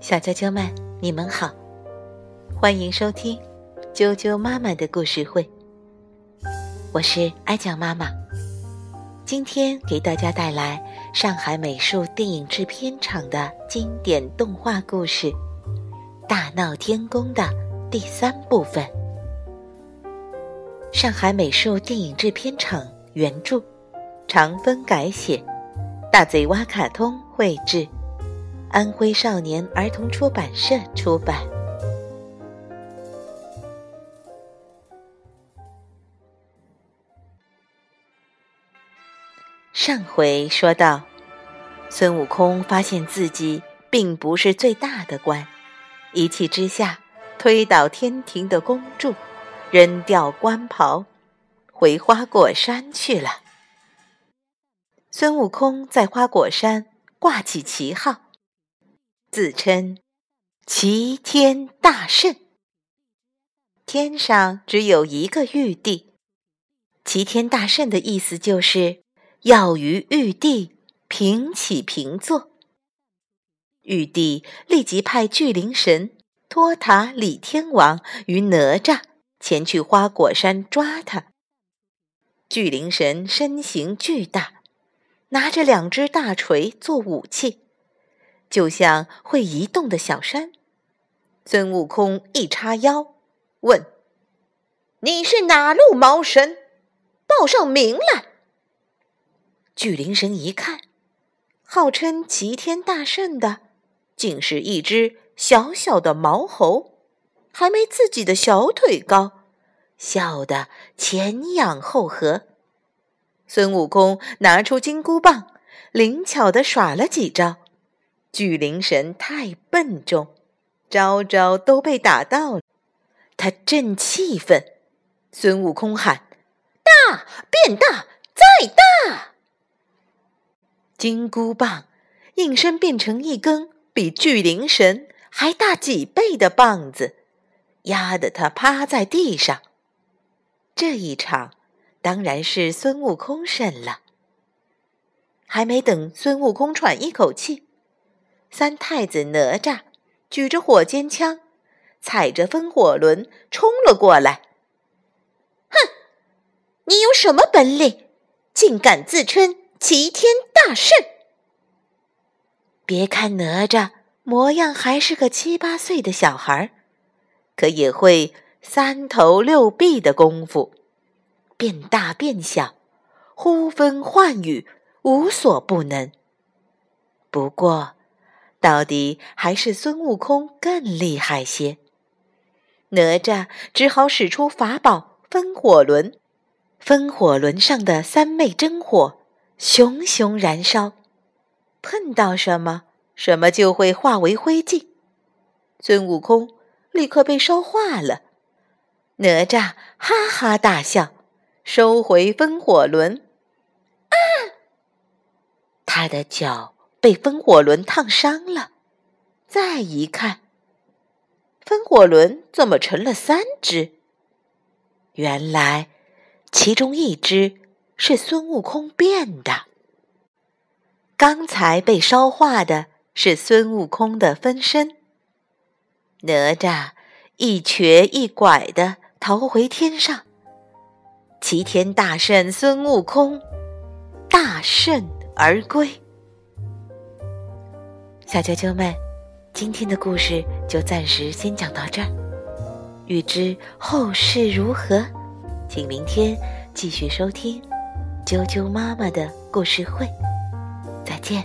小啾啾们，你们好，欢迎收听啾啾妈妈的故事会。我是艾酱妈妈，今天给大家带来上海美术电影制片厂的经典动画故事《大闹天宫》的第三部分。上海美术电影制片厂原著，长风改写，大嘴蛙卡通绘制。安徽少年儿童出版社出版。上回说到，孙悟空发现自己并不是最大的官，一气之下推倒天庭的宫柱，扔掉官袍，回花果山去了。孙悟空在花果山挂起旗号。自称齐天大圣，天上只有一个玉帝。齐天大圣的意思就是要与玉帝平起平坐。玉帝立即派巨灵神托塔李天王与哪吒前去花果山抓他。巨灵神身形巨大，拿着两只大锤做武器。就像会移动的小山，孙悟空一叉腰，问：“你是哪路毛神？报上名来。”巨灵神一看，号称齐天大圣的，竟是一只小小的毛猴，还没自己的小腿高，笑得前仰后合。孙悟空拿出金箍棒，灵巧的耍了几招。巨灵神太笨重，招招都被打到了。他正气愤，孙悟空喊：“大变大，再大！”金箍棒应声变成一根比巨灵神还大几倍的棒子，压得他趴在地上。这一场当然是孙悟空胜了。还没等孙悟空喘一口气。三太子哪吒举着火尖枪，踩着风火轮冲了过来。哼，你有什么本领，竟敢自称齐天大圣？别看哪吒模样还是个七八岁的小孩，可也会三头六臂的功夫，变大变小，呼风唤雨，无所不能。不过。到底还是孙悟空更厉害些。哪吒只好使出法宝风火轮，风火轮上的三昧真火熊熊燃烧，碰到什么，什么就会化为灰烬。孙悟空立刻被烧化了。哪吒哈哈大笑，收回风火轮。啊！他的脚。被风火轮烫伤了，再一看，风火轮怎么成了三只？原来，其中一只是孙悟空变的。刚才被烧化的是孙悟空的分身。哪吒一瘸一拐的逃回天上，齐天大圣孙悟空大胜而归。小啾啾们，今天的故事就暂时先讲到这儿。欲知后事如何，请明天继续收听啾啾妈妈的故事会。再见。